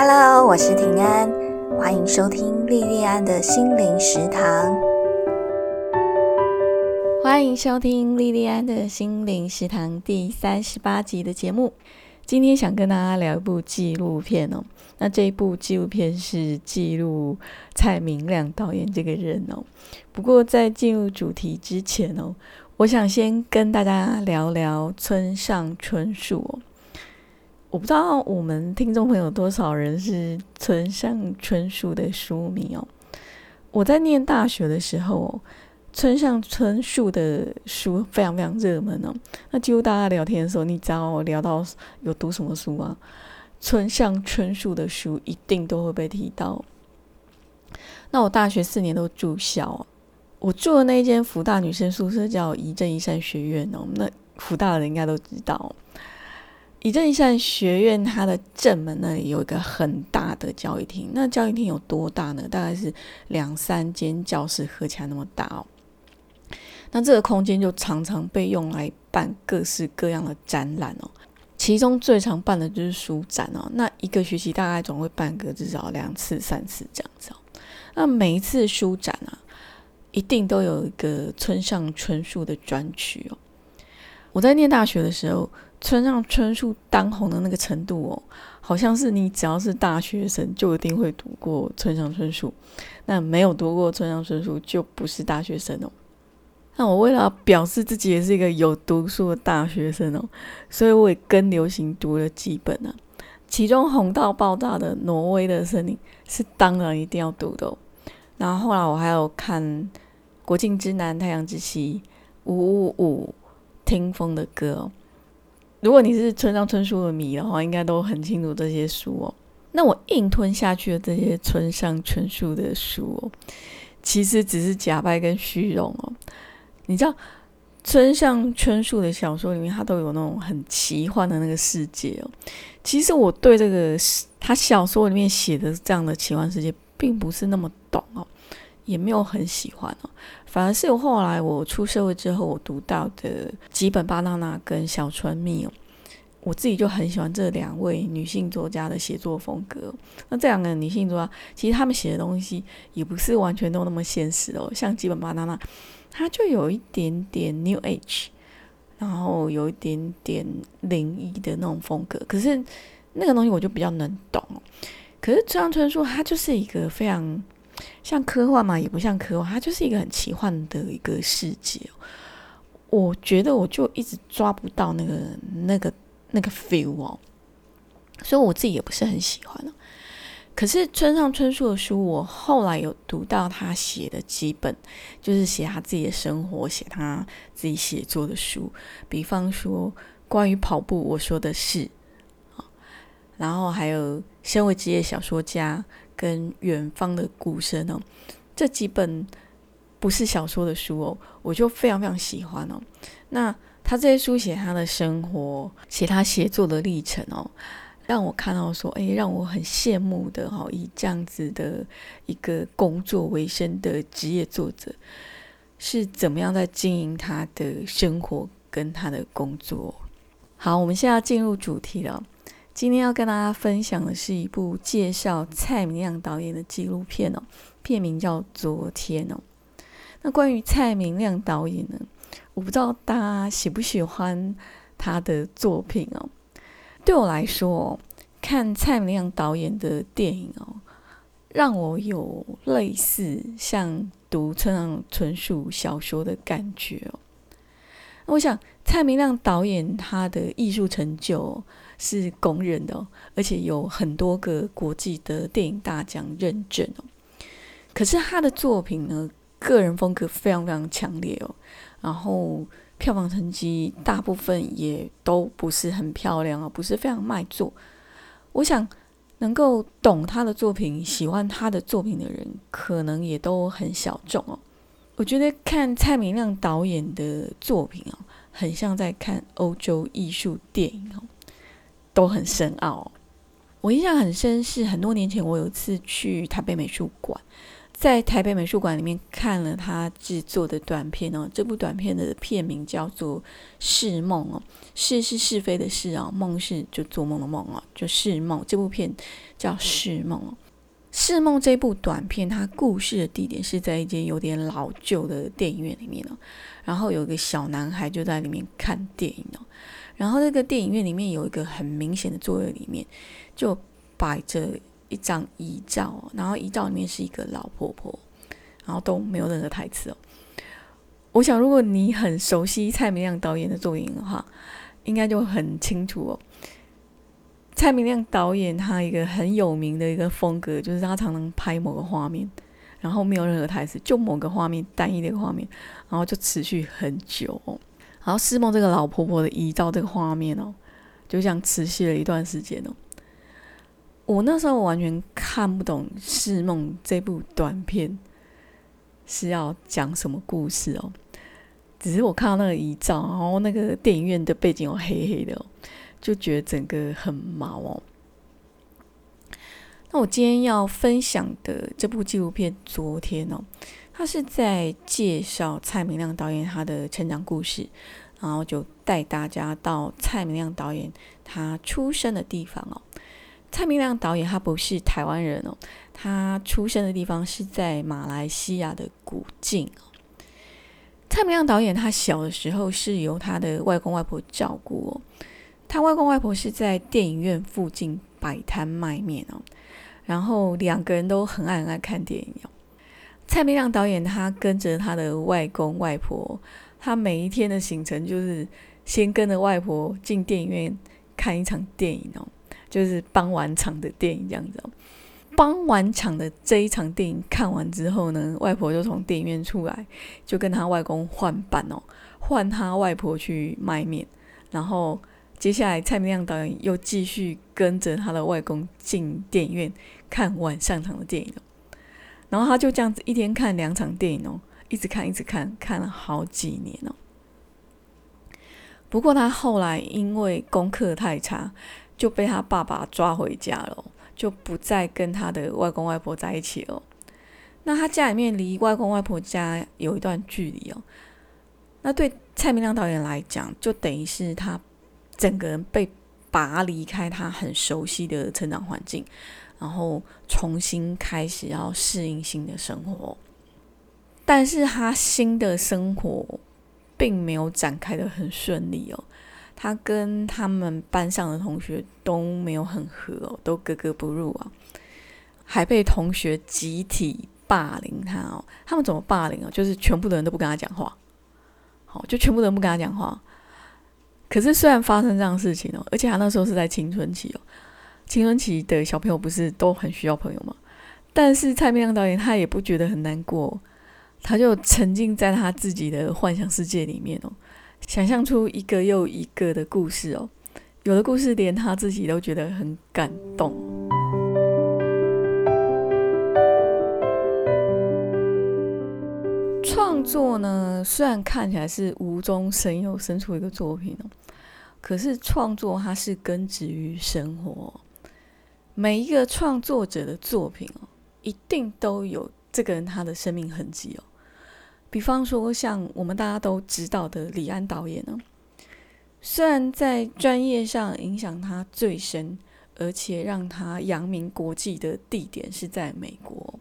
Hello，我是平安，欢迎收听莉莉安的心灵食堂。欢迎收听莉莉安的心灵食堂第三十八集的节目。今天想跟大家聊一部纪录片哦。那这一部纪录片是记录蔡明亮导演这个人哦。不过在进入主题之前哦，我想先跟大家聊聊村上春树哦。我不知道我们听众朋友多少人是村上春树的书迷哦。我在念大学的时候，村上春树的书非常非常热门哦。那几乎大家聊天的时候，你只要聊到有读什么书啊，村上春树的书一定都会被提到。那我大学四年都住校，我住的那间福大女生宿舍叫一正一善学院哦。那福大的人应该都知道。以正一善学院，它的正门那里有一个很大的教育厅。那教育厅有多大呢？大概是两三间教室合起来那么大哦。那这个空间就常常被用来办各式各样的展览哦。其中最常办的就是书展哦。那一个学期大概总会办个至少两次、三次这样子哦。那每一次书展啊，一定都有一个村上春树的专区哦。我在念大学的时候。村上春树当红的那个程度哦，好像是你只要是大学生就一定会读过村上春树，那没有读过村上春树就不是大学生哦。那我为了表示自己也是一个有读书的大学生哦，所以我也跟流行读了几本呢。其中红到爆炸的《挪威的森林》是当然一定要读的哦。然后后来我还有看《国境之南》《太阳之西》《五五五》《听风的歌》。如果你是村上春树的迷的话，应该都很清楚这些书哦。那我硬吞下去的这些村上春树的书哦，其实只是假掰跟虚荣哦。你知道村上春树的小说里面，他都有那种很奇幻的那个世界哦。其实我对这个他小说里面写的这样的奇幻世界，并不是那么懂哦。也没有很喜欢哦，反而是我后来我出社会之后，我读到的吉本巴娜娜跟小川蜜哦，我自己就很喜欢这两位女性作家的写作风格。那这两个女性作家，其实她们写的东西也不是完全都那么现实哦。像吉本巴娜娜，她就有一点点 New Age，然后有一点点灵异的那种风格。可是那个东西我就比较能懂。可是村上春树，他就是一个非常。像科幻嘛，也不像科幻，它就是一个很奇幻的一个世界。我觉得我就一直抓不到那个、那个、那个 feel 哦，所以我自己也不是很喜欢。可是村上春树的书，我后来有读到他写的几本，就是写他自己的生活、写他自己写作的书，比方说关于跑步，我说的是然后还有身为职业小说家。跟远方的鼓声哦，这几本不是小说的书哦，我就非常非常喜欢哦。那他这些书写他的生活，写他写作的历程哦，让我看到说，哎，让我很羡慕的哈，以这样子的一个工作为生的职业作者，是怎么样在经营他的生活跟他的工作。好，我们现在进入主题了。今天要跟大家分享的是一部介绍蔡明亮导演的纪录片哦，片名叫《昨天》哦。那关于蔡明亮导演呢，我不知道大家喜不喜欢他的作品哦。对我来说哦，看蔡明亮导演的电影哦，让我有类似像读村上春树小说的感觉哦。我想蔡明亮导演他的艺术成就。是公认的哦，而且有很多个国际的电影大奖认证哦。可是他的作品呢，个人风格非常非常强烈哦。然后票房成绩大部分也都不是很漂亮哦，不是非常卖座。我想能够懂他的作品、喜欢他的作品的人，可能也都很小众哦。我觉得看蔡明亮导演的作品哦，很像在看欧洲艺术电影哦。都很深奥。我印象很深，是很多年前我有一次去台北美术馆，在台北美术馆里面看了他制作的短片哦，这部短片的片名叫做《是梦》哦，是是是非的是啊，梦是就做梦的梦啊，就是梦。这部片叫《是梦》哦，《是梦》这部短片，它故事的地点是在一间有点老旧的电影院里面哦，然后有一个小男孩就在里面看电影哦，然后那个电影院里面有一个很明显的座位里面就摆着。一张遗照，然后遗照里面是一个老婆婆，然后都没有任何台词哦。我想，如果你很熟悉蔡明亮导演的作品的话，应该就很清楚哦。蔡明亮导演他一个很有名的一个风格，就是他常常拍某个画面，然后没有任何台词，就某个画面单一的一个画面，然后就持续很久。然后施梦这个老婆婆的遗照这个画面哦，就这样持续了一段时间哦。我那时候完全看不懂《是梦》这部短片是要讲什么故事哦，只是我看到那个遗照，然后那个电影院的背景又黑黑的，就觉得整个很毛哦。那我今天要分享的这部纪录片，昨天哦，他是在介绍蔡明亮导演他的成长故事，然后就带大家到蔡明亮导演他出生的地方哦。蔡明亮导演他不是台湾人哦，他出生的地方是在马来西亚的古晋哦。蔡明亮导演他小的时候是由他的外公外婆照顾哦，他外公外婆是在电影院附近摆摊卖面哦，然后两个人都很爱很爱看电影哦。蔡明亮导演他跟着他的外公外婆，他每一天的行程就是先跟着外婆进电影院看一场电影哦。就是傍晚场的电影这样子哦，傍晚场的这一场电影看完之后呢，外婆就从电影院出来，就跟他外公换班哦，换他外婆去卖面，然后接下来蔡明亮导演又继续跟着他的外公进电影院看晚上场的电影，然后他就这样子一天看两场电影哦，一直看一直看，看了好几年哦。不过他后来因为功课太差。就被他爸爸抓回家了，就不再跟他的外公外婆在一起了。那他家里面离外公外婆家有一段距离哦。那对蔡明亮导演来讲，就等于是他整个人被拔离开他很熟悉的成长环境，然后重新开始要适应新的生活。但是他新的生活并没有展开的很顺利哦。他跟他们班上的同学都没有很合哦，都格格不入啊，还被同学集体霸凌他哦。他们怎么霸凌哦？就是全部的人都不跟他讲话，好，就全部人不跟他讲话。可是虽然发生这样的事情哦，而且他那时候是在青春期哦，青春期的小朋友不是都很需要朋友吗？但是蔡明亮导演他也不觉得很难过，他就沉浸在他自己的幻想世界里面哦。想象出一个又一个的故事哦，有的故事连他自己都觉得很感动。创作呢，虽然看起来是无中生有生出一个作品哦，可是创作它是根植于生活。每一个创作者的作品哦，一定都有这个人他的生命痕迹哦。比方说，像我们大家都知道的李安导演呢，虽然在专业上影响他最深，而且让他扬名国际的地点是在美国，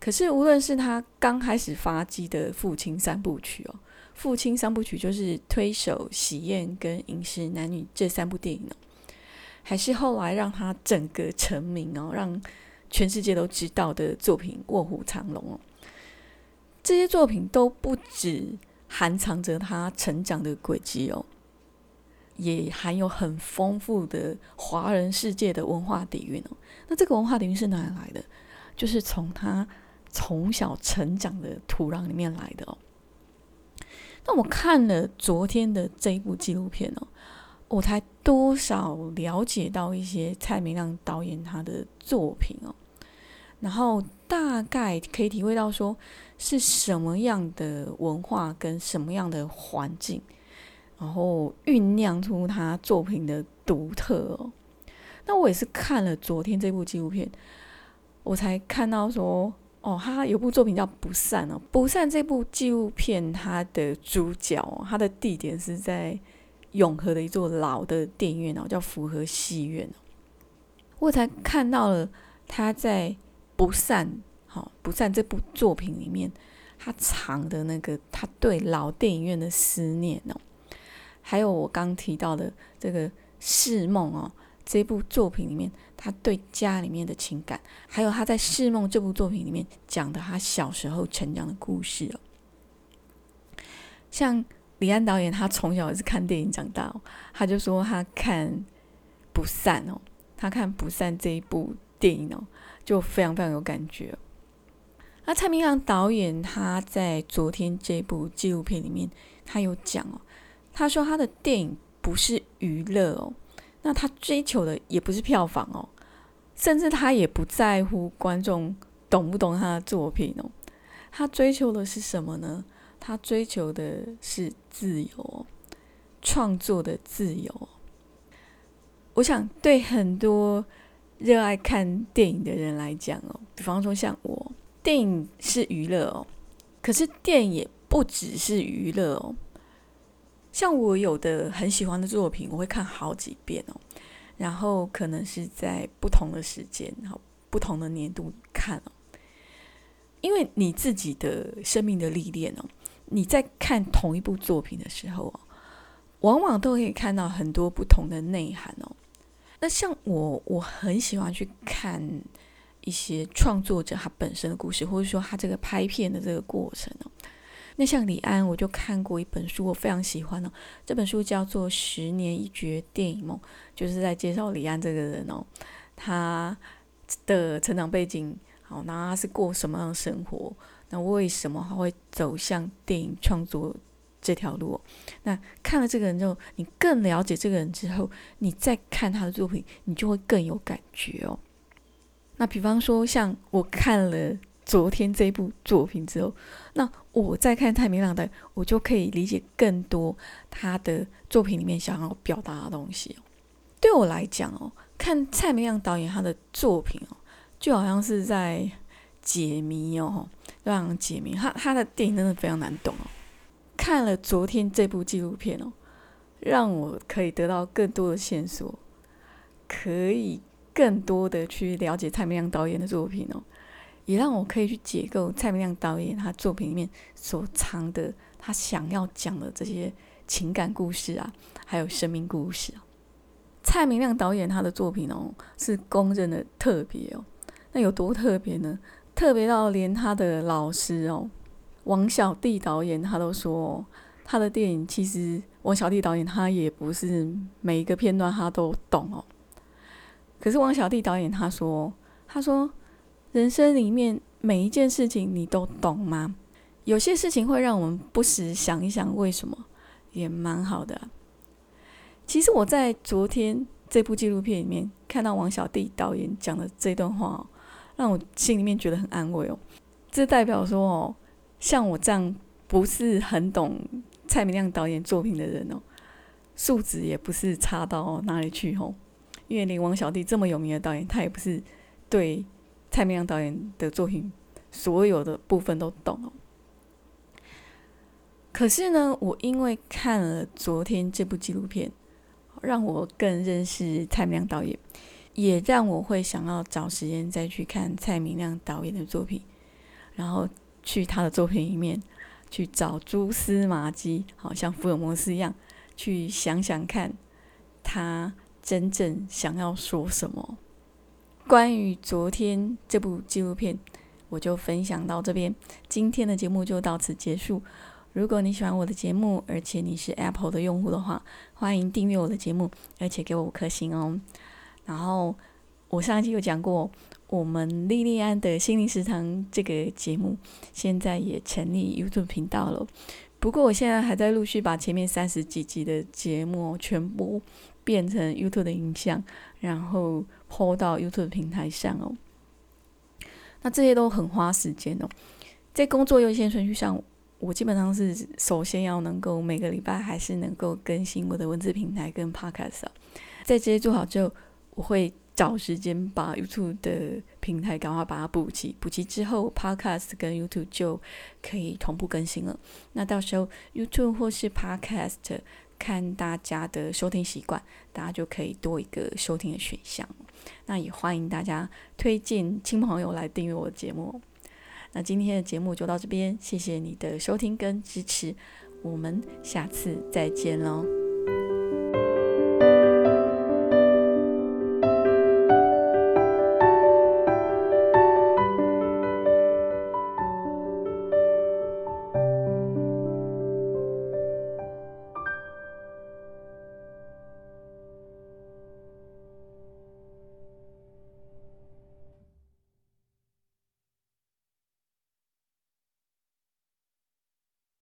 可是无论是他刚开始发迹的《父亲三部曲》哦，《父亲三部曲》就是推手、喜宴跟《饮食男女》这三部电影哦，还是后来让他整个成名哦，让全世界都知道的作品《卧虎藏龙》哦。这些作品都不止含藏着他成长的轨迹哦，也含有很丰富的华人世界的文化底蕴哦。那这个文化底蕴是哪里来的？就是从他从小成长的土壤里面来的哦。那我看了昨天的这一部纪录片哦，我才多少了解到一些蔡明亮导演他的作品哦，然后大概可以体会到说。是什么样的文化跟什么样的环境，然后酝酿出他作品的独特哦。那我也是看了昨天这部纪录片，我才看到说，哦，他有部作品叫《不散》哦，《不散》这部纪录片，它的主角，它的地点是在永和的一座老的电影院哦，叫福和戏院哦。我才看到了他在《不散》好，《不散》这部作品里面，他藏的那个他对老电影院的思念哦，还有我刚提到的这个《释梦》哦。这部作品里面，他对家里面的情感，还有他在《释梦》这部作品里面讲的他小时候成长的故事哦。像李安导演，他从小也是看电影长大哦，他就说他看《不散》哦，他看《不散》这一部电影哦，就非常非常有感觉。那蔡明亮导演他在昨天这部纪录片里面，他有讲哦，他说他的电影不是娱乐哦。那他追求的也不是票房哦，甚至他也不在乎观众懂不懂他的作品哦。他追求的是什么呢？他追求的是自由，创作的自由。我想对很多热爱看电影的人来讲哦，比方说像我，电影是娱乐哦，可是电影也不只是娱乐哦。像我有的很喜欢的作品，我会看好几遍哦，然后可能是在不同的时间、好不同的年度看哦。因为你自己的生命的历练哦，你在看同一部作品的时候哦，往往都可以看到很多不同的内涵哦。那像我，我很喜欢去看一些创作者他本身的故事，或者说他这个拍片的这个过程哦。那像李安，我就看过一本书，我非常喜欢哦。这本书叫做《十年一觉电影梦》，就是在介绍李安这个人哦，他的成长背景，好，那他是过什么样的生活？那为什么他会走向电影创作这条路？那看了这个人之后，你更了解这个人之后，你再看他的作品，你就会更有感觉哦。那比方说，像我看了。昨天这部作品之后，那我再看蔡明亮的，我就可以理解更多他的作品里面想要表达的东西。对我来讲哦，看蔡明亮导演他的作品哦，就好像是在解谜哦，让解谜。他他的电影真的非常难懂哦。看了昨天这部纪录片哦，让我可以得到更多的线索，可以更多的去了解蔡明亮导演的作品哦。也让我可以去解构蔡明亮导演他作品里面所藏的他想要讲的这些情感故事啊，还有生命故事啊。蔡明亮导演他的作品哦，是公认的特别哦。那有多特别呢？特别到连他的老师哦，王小弟导演他都说，他的电影其实王小弟导演他也不是每一个片段他都懂哦。可是王小弟导演他说，他说。人生里面每一件事情你都懂吗？有些事情会让我们不时想一想为什么，也蛮好的。其实我在昨天这部纪录片里面看到王小弟导演讲的这段话，让我心里面觉得很安慰哦。这代表说哦，像我这样不是很懂蔡明亮导演作品的人哦，素质也不是差到哪里去哦。因为连王小弟这么有名的导演，他也不是对。蔡明亮导演的作品，所有的部分都懂哦。可是呢，我因为看了昨天这部纪录片，让我更认识蔡明亮导演，也让我会想要找时间再去看蔡明亮导演的作品，然后去他的作品里面去找蛛丝马迹，好像福尔摩斯一样，去想想看他真正想要说什么。关于昨天这部纪录片，我就分享到这边。今天的节目就到此结束。如果你喜欢我的节目，而且你是 Apple 的用户的话，欢迎订阅我的节目，而且给我五颗星哦。然后我上一期有讲过，我们莉莉安的心灵食堂这个节目现在也成立 YouTube 频道了。不过我现在还在陆续把前面三十几集的节目全部变成 YouTube 的影像，然后。抛到 YouTube 平台上哦，那这些都很花时间哦。在工作优先顺序上，我基本上是首先要能够每个礼拜还是能够更新我的文字平台跟 Podcast。在这些做好之后，我会找时间把 YouTube 的平台赶快把它补齐，补齐之后，Podcast 跟 YouTube 就可以同步更新了。那到时候 YouTube 或是 Podcast，看大家的收听习惯，大家就可以多一个收听的选项。那也欢迎大家推荐亲朋友来订阅我的节目。那今天的节目就到这边，谢谢你的收听跟支持，我们下次再见喽。